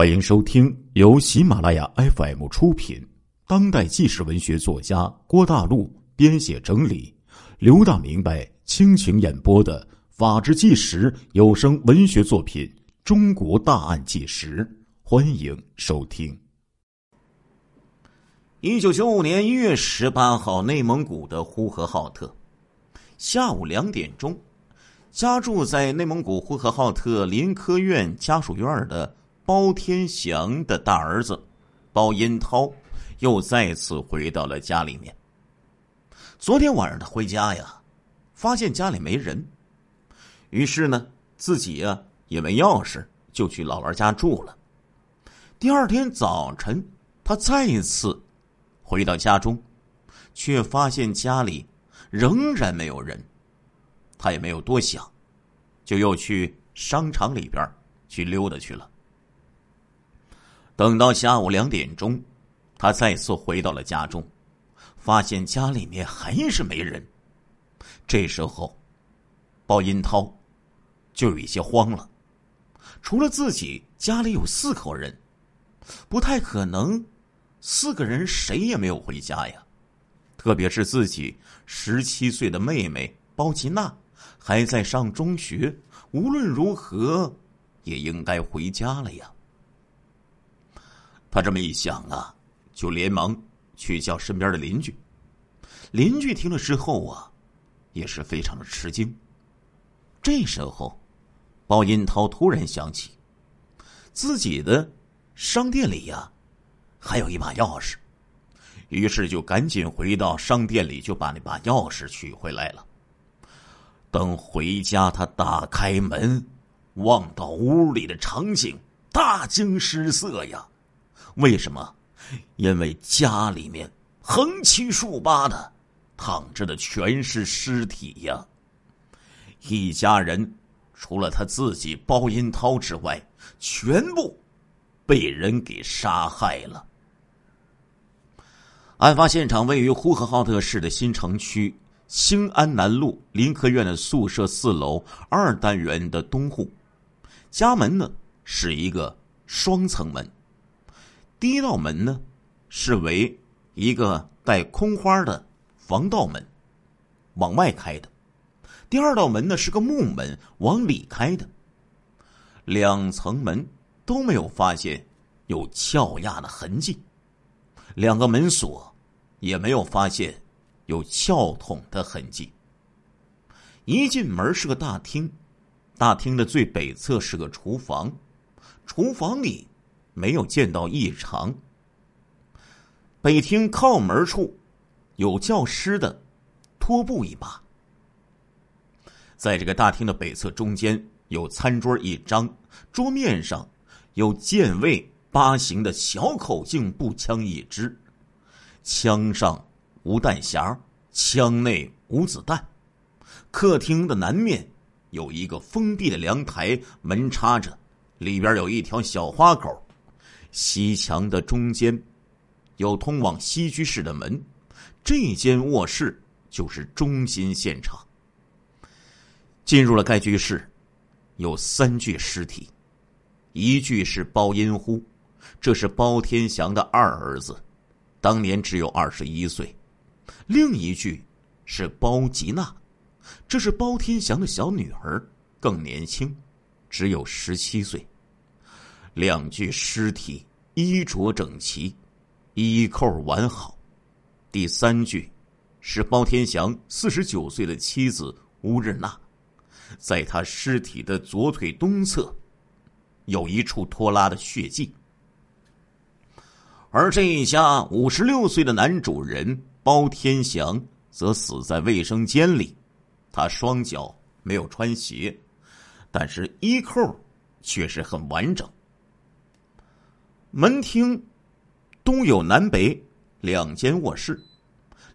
欢迎收听由喜马拉雅 FM 出品、当代纪实文学作家郭大陆编写整理、刘大明白倾情演播的《法制纪实》有声文学作品《中国大案纪实》，欢迎收听。一九九五年一月十八号，内蒙古的呼和浩特，下午两点钟，家住在内蒙古呼和浩特林科院家属院的。包天祥的大儿子包银涛又再次回到了家里面。昨天晚上他回家呀，发现家里没人，于是呢，自己呀也没钥匙，就去姥姥家住了。第二天早晨，他再一次回到家中，却发现家里仍然没有人。他也没有多想，就又去商场里边去溜达去了。等到下午两点钟，他再次回到了家中，发现家里面还是没人。这时候，包银涛就有一些慌了。除了自己，家里有四口人，不太可能四个人谁也没有回家呀。特别是自己十七岁的妹妹包吉娜还在上中学，无论如何也应该回家了呀。他这么一想啊，就连忙去叫身边的邻居。邻居听了之后啊，也是非常的吃惊。这时候，包银涛突然想起，自己的商店里呀，还有一把钥匙，于是就赶紧回到商店里，就把那把钥匙取回来了。等回家，他打开门，望到屋里的场景，大惊失色呀。为什么？因为家里面横七竖八的躺着的全是尸体呀！一家人除了他自己包银涛之外，全部被人给杀害了。案发现场位于呼和浩特市的新城区兴安南路林科院的宿舍四楼二单元的东户，家门呢是一个双层门。第一道门呢，是为一个带空花的防盗门，往外开的；第二道门呢是个木门，往里开的。两层门都没有发现有撬压的痕迹，两个门锁也没有发现有撬捅的痕迹。一进门是个大厅，大厅的最北侧是个厨房，厨房里。没有见到异常。北厅靠门处有教师的拖布一把。在这个大厅的北侧中间有餐桌一张，桌面上有剑位八型的小口径步枪一支，枪上无弹匣，枪内无子弹。客厅的南面有一个封闭的凉台，门插着，里边有一条小花口。西墙的中间有通往西居室的门，这间卧室就是中心现场。进入了该居室，有三具尸体，一具是包银呼，这是包天祥的二儿子，当年只有二十一岁；另一具是包吉娜，这是包天祥的小女儿，更年轻，只有十七岁。两具尸体衣着整齐，衣扣完好。第三具是包天祥四十九岁的妻子乌日娜，在他尸体的左腿东侧有一处拖拉的血迹。而这一家五十六岁的男主人包天祥则死在卫生间里，他双脚没有穿鞋，但是衣扣却是很完整。门厅东有南北两间卧室，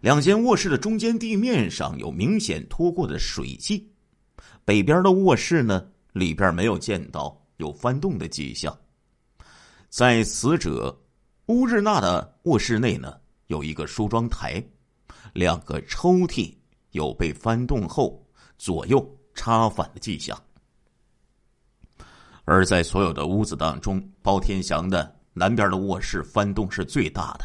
两间卧室的中间地面上有明显拖过的水迹。北边的卧室呢，里边没有见到有翻动的迹象。在死者乌日娜的卧室内呢，有一个梳妆台，两个抽屉有被翻动后左右插反的迹象。而在所有的屋子当中，包天祥的南边的卧室翻动是最大的，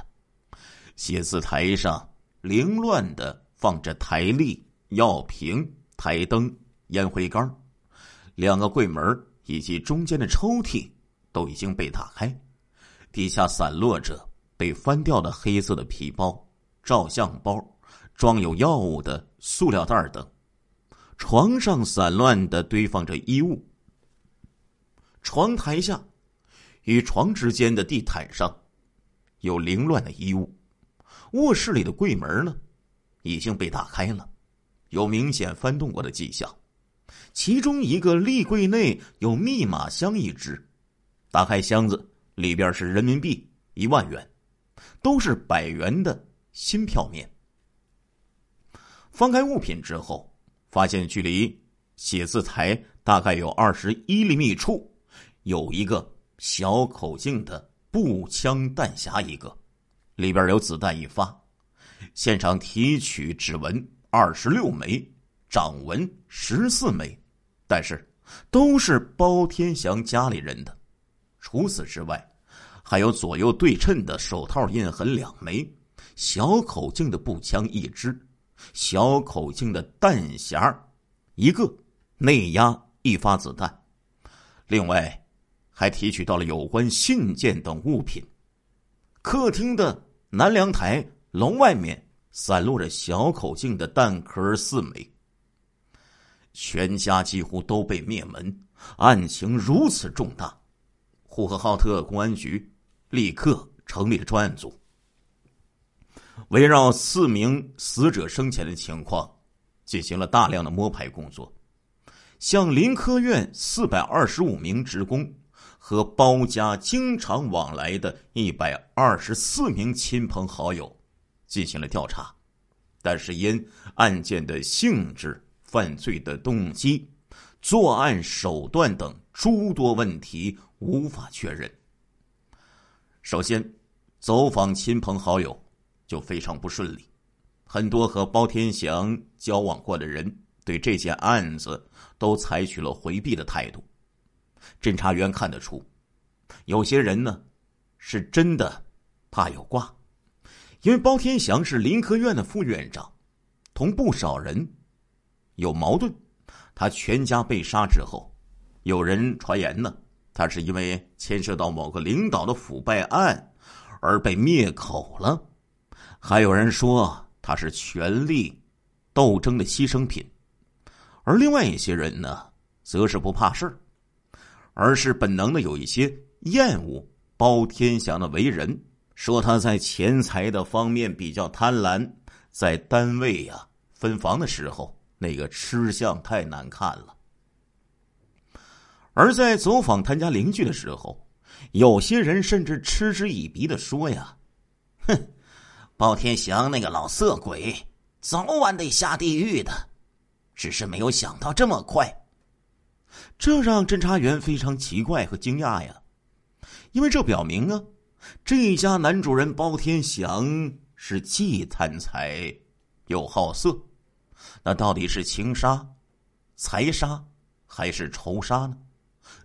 写字台上凌乱的放着台历、药瓶、台灯、烟灰缸，两个柜门以及中间的抽屉都已经被打开，底下散落着被翻掉的黑色的皮包、照相包、装有药物的塑料袋等，床上散乱的堆放着衣物。床台下与床之间的地毯上有凌乱的衣物，卧室里的柜门呢已经被打开了，有明显翻动过的迹象。其中一个立柜内有密码箱一只，打开箱子里边是人民币一万元，都是百元的新票面。翻开物品之后，发现距离写字台大概有二十一厘米处。有一个小口径的步枪弹匣，一个里边有子弹一发。现场提取指纹二十六枚，掌纹十四枚，但是都是包天祥家里人的。除此之外，还有左右对称的手套印痕两枚，小口径的步枪一支，小口径的弹匣一个，内压一发子弹。另外。还提取到了有关信件等物品。客厅的南凉台笼外面散落着小口径的弹壳四枚。全家几乎都被灭门，案情如此重大，呼和浩特公安局立刻成立了专案组，围绕四名死者生前的情况进行了大量的摸排工作，向林科院四百二十五名职工。和包家经常往来的一百二十四名亲朋好友进行了调查，但是因案件的性质、犯罪的动机、作案手段等诸多问题无法确认。首先，走访亲朋好友就非常不顺利，很多和包天祥交往过的人对这件案子都采取了回避的态度。侦查员看得出，有些人呢，是真的怕有挂，因为包天祥是林科院的副院长，同不少人有矛盾。他全家被杀之后，有人传言呢，他是因为牵涉到某个领导的腐败案而被灭口了；还有人说他是权力斗争的牺牲品，而另外一些人呢，则是不怕事儿。而是本能的有一些厌恶包天祥的为人，说他在钱财的方面比较贪婪，在单位呀分房的时候那个吃相太难看了。而在走访他家邻居的时候，有些人甚至嗤之以鼻的说呀：“哼，包天祥那个老色鬼，早晚得下地狱的，只是没有想到这么快。”这让侦查员非常奇怪和惊讶呀，因为这表明啊，这家男主人包天祥是既贪财又好色，那到底是情杀、财杀还是仇杀呢？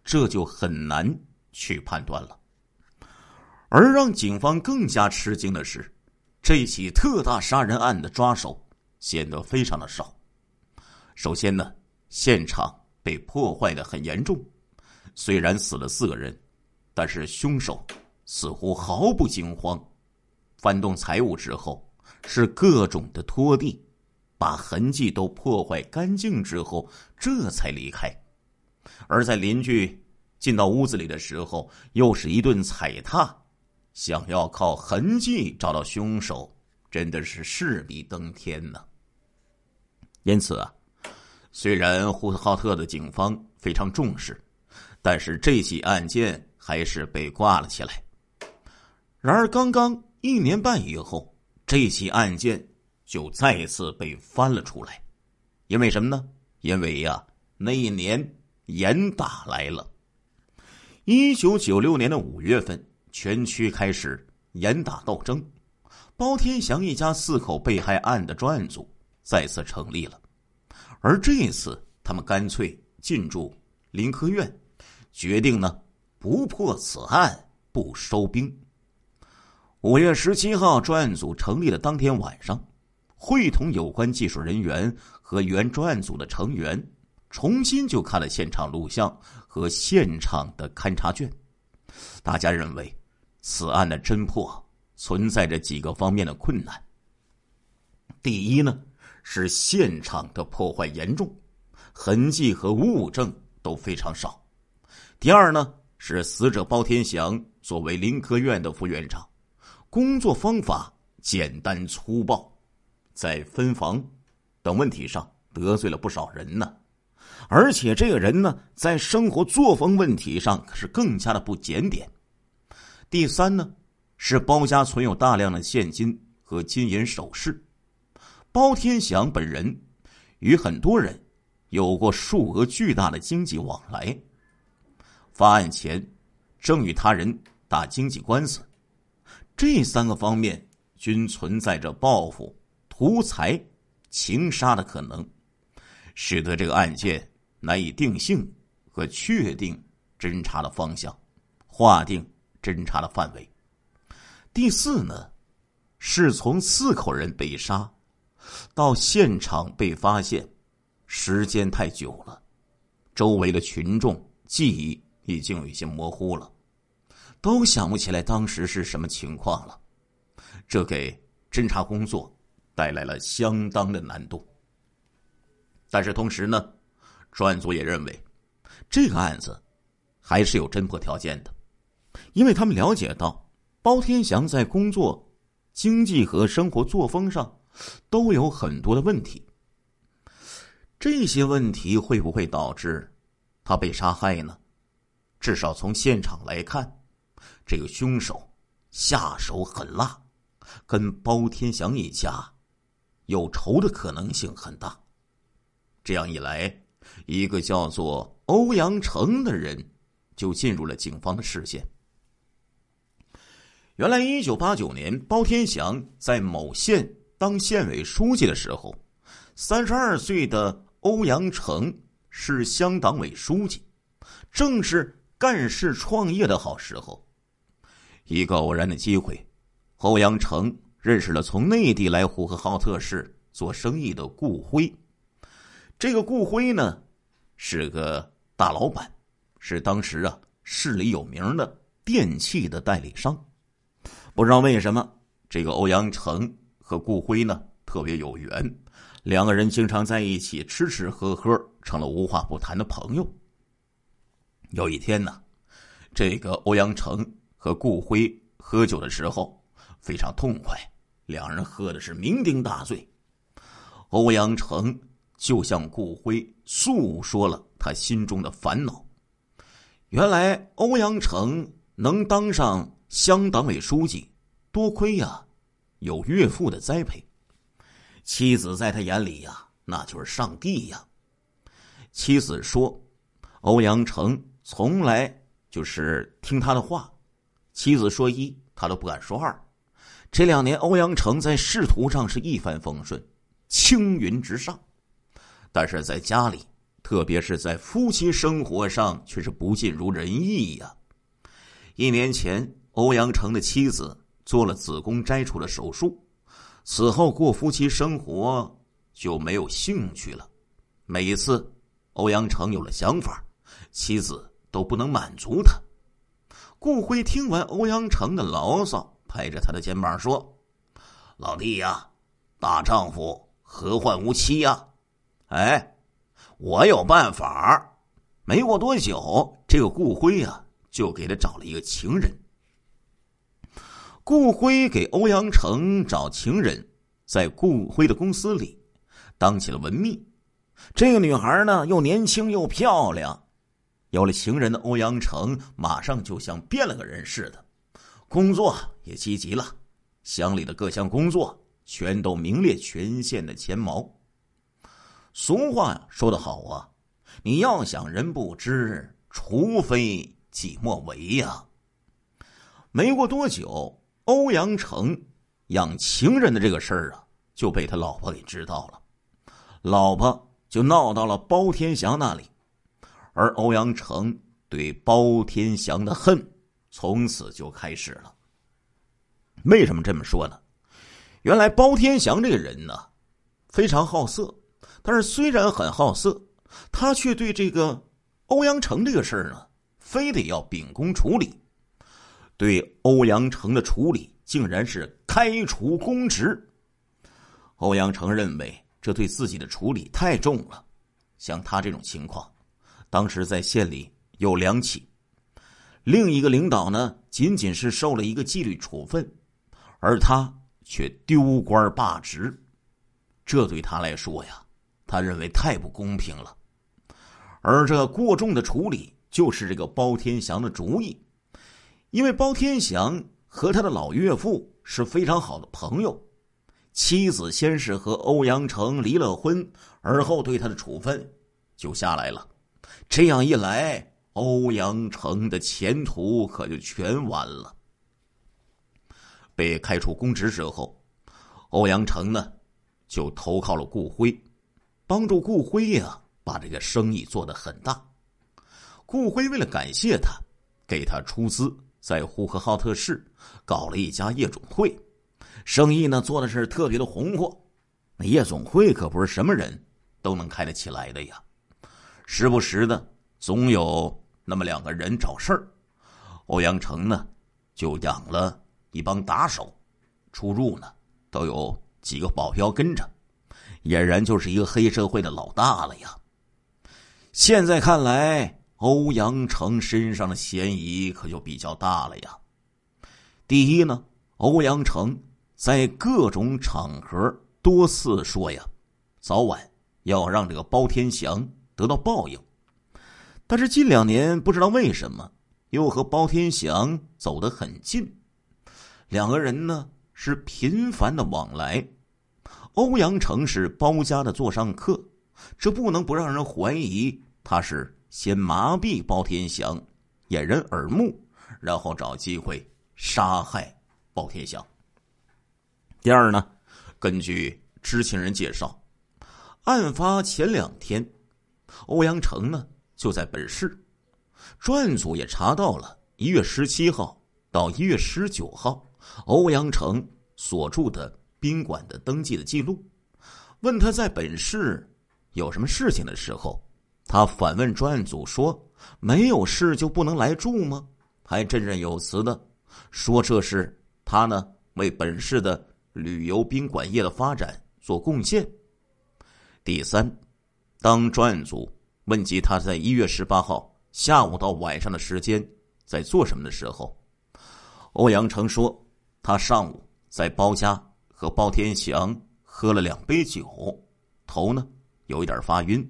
这就很难去判断了。而让警方更加吃惊的是，这起特大杀人案的抓手显得非常的少。首先呢，现场。被破坏的很严重，虽然死了四个人，但是凶手似乎毫不惊慌。翻动财物之后，是各种的拖地，把痕迹都破坏干净之后，这才离开。而在邻居进到屋子里的时候，又是一顿踩踏，想要靠痕迹找到凶手，真的是势比登天呢。因此啊。虽然呼和浩特的警方非常重视，但是这起案件还是被挂了起来。然而，刚刚一年半以后，这起案件就再次被翻了出来。因为什么呢？因为呀，那一年严打来了。一九九六年的五月份，全区开始严打斗争，包天祥一家四口被害案的专案组再次成立了。而这一次，他们干脆进驻林科院，决定呢不破此案不收兵。五月十七号，专案组成立的当天晚上，会同有关技术人员和原专案组的成员，重新就看了现场录像和现场的勘查卷。大家认为，此案的侦破存在着几个方面的困难。第一呢，是现场的破坏严重，痕迹和物证都非常少。第二呢，是死者包天祥作为林科院的副院长。工作方法简单粗暴，在分房等问题上得罪了不少人呢。而且这个人呢，在生活作风问题上可是更加的不检点。第三呢，是包家存有大量的现金和金银首饰，包天祥本人与很多人有过数额巨大的经济往来。发案前，正与他人打经济官司。这三个方面均存在着报复、图财、情杀的可能，使得这个案件难以定性和确定侦查的方向，划定侦查的范围。第四呢，是从四口人被杀到现场被发现，时间太久了，周围的群众记忆已经有一些模糊了。都想不起来当时是什么情况了，这给侦查工作带来了相当的难度。但是同时呢，专案组也认为，这个案子还是有侦破条件的，因为他们了解到包天祥在工作、经济和生活作风上都有很多的问题。这些问题会不会导致他被杀害呢？至少从现场来看。这个凶手下手狠辣，跟包天祥一家有仇的可能性很大。这样一来，一个叫做欧阳成的人就进入了警方的视线。原来，一九八九年，包天祥在某县当县委书记的时候，三十二岁的欧阳成是乡党委书记，正是干事创业的好时候。一个偶然的机会，欧阳成认识了从内地来呼和浩特市做生意的顾辉。这个顾辉呢，是个大老板，是当时啊市里有名的电器的代理商。不知道为什么，这个欧阳成和顾辉呢特别有缘，两个人经常在一起吃吃喝喝，成了无话不谈的朋友。有一天呢，这个欧阳成。和顾辉喝酒的时候非常痛快，两人喝的是酩酊大醉。欧阳成就向顾辉诉说了他心中的烦恼。原来欧阳成能当上乡党委书记，多亏呀有岳父的栽培，妻子在他眼里呀那就是上帝呀。妻子说，欧阳成从来就是听他的话。妻子说一，他都不敢说二。这两年，欧阳成在仕途上是一帆风顺，青云直上，但是在家里，特别是在夫妻生活上，却是不尽如人意呀。一年前，欧阳成的妻子做了子宫摘除的手术，此后过夫妻生活就没有兴趣了。每一次，欧阳成有了想法，妻子都不能满足他。顾辉听完欧阳成的牢骚，拍着他的肩膀说：“老弟呀，大丈夫何患无妻呀？哎，我有办法。”没过多久，这个顾辉呀，就给他找了一个情人。顾辉给欧阳成找情人，在顾辉的公司里当起了文秘。这个女孩呢，又年轻又漂亮。有了情人的欧阳成，马上就像变了个人似的，工作也积极了，乡里的各项工作全都名列全县的前茅。俗话说得好啊，你要想人不知，除非己莫为呀。没过多久，欧阳成养情人的这个事儿啊，就被他老婆给知道了，老婆就闹到了包天祥那里。而欧阳城对包天祥的恨从此就开始了。为什么这么说呢？原来包天祥这个人呢，非常好色，但是虽然很好色，他却对这个欧阳城这个事儿呢，非得要秉公处理。对欧阳成的处理，竟然是开除公职。欧阳成认为这对自己的处理太重了，像他这种情况，当时在县里有两起，另一个领导呢，仅仅是受了一个纪律处分，而他却丢官罢职，这对他来说呀，他认为太不公平了。而这过重的处理，就是这个包天祥的主意。因为包天祥和他的老岳父是非常好的朋友，妻子先是和欧阳成离了婚，而后对他的处分就下来了。这样一来，欧阳成的前途可就全完了。被开除公职之后，欧阳成呢就投靠了顾辉，帮助顾辉呀把这个生意做得很大。顾辉为了感谢他，给他出资。在呼和浩特市搞了一家夜总会，生意呢做的是特别的红火。那夜总会可不是什么人都能开得起来的呀，时不时的总有那么两个人找事儿。欧阳成呢就养了一帮打手，出入呢都有几个保镖跟着，俨然就是一个黑社会的老大了呀。现在看来。欧阳成身上的嫌疑可就比较大了呀。第一呢，欧阳成在各种场合多次说呀，早晚要让这个包天祥得到报应。但是近两年不知道为什么又和包天祥走得很近，两个人呢是频繁的往来。欧阳成是包家的座上客，这不能不让人怀疑他是。先麻痹包天祥，掩人耳目，然后找机会杀害包天祥。第二呢，根据知情人介绍，案发前两天，欧阳成呢就在本市。专案组也查到了一月十七号到一月十九号欧阳成所住的宾馆的登记的记录。问他在本市有什么事情的时候。他反问专案组说：“没有事就不能来住吗？”还振振有词的说：“这是他呢为本市的旅游宾馆业的发展做贡献。”第三，当专案组问及他在一月十八号下午到晚上的时间在做什么的时候，欧阳成说：“他上午在包家和包天祥喝了两杯酒，头呢有一点发晕。”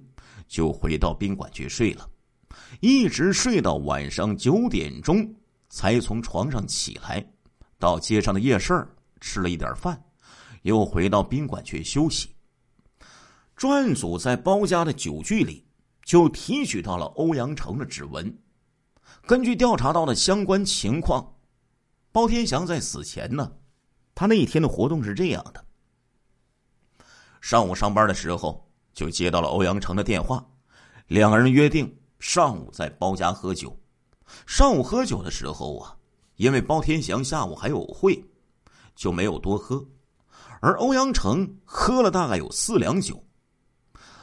就回到宾馆去睡了，一直睡到晚上九点钟才从床上起来，到街上的夜市吃了一点饭，又回到宾馆去休息。专案组在包家的酒具里就提取到了欧阳成的指纹。根据调查到的相关情况，包天祥在死前呢，他那一天的活动是这样的：上午上班的时候。就接到了欧阳城的电话，两个人约定上午在包家喝酒。上午喝酒的时候啊，因为包天祥下午还有会，就没有多喝。而欧阳城喝了大概有四两酒。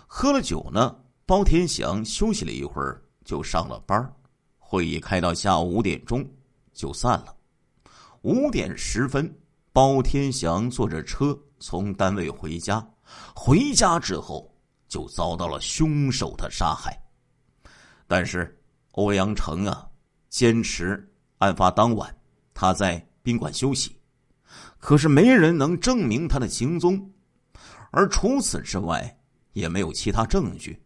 喝了酒呢，包天祥休息了一会儿就上了班会议开到下午五点钟就散了。五点十分，包天祥坐着车从单位回家，回家之后。就遭到了凶手的杀害，但是欧阳成啊，坚持案发当晚他在宾馆休息，可是没人能证明他的行踪，而除此之外也没有其他证据，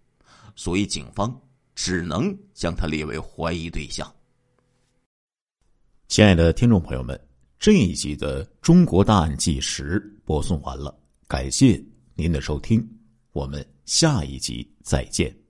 所以警方只能将他列为怀疑对象。亲爱的听众朋友们，这一集的《中国大案纪实》播送完了，感谢您的收听，我们。下一集再见。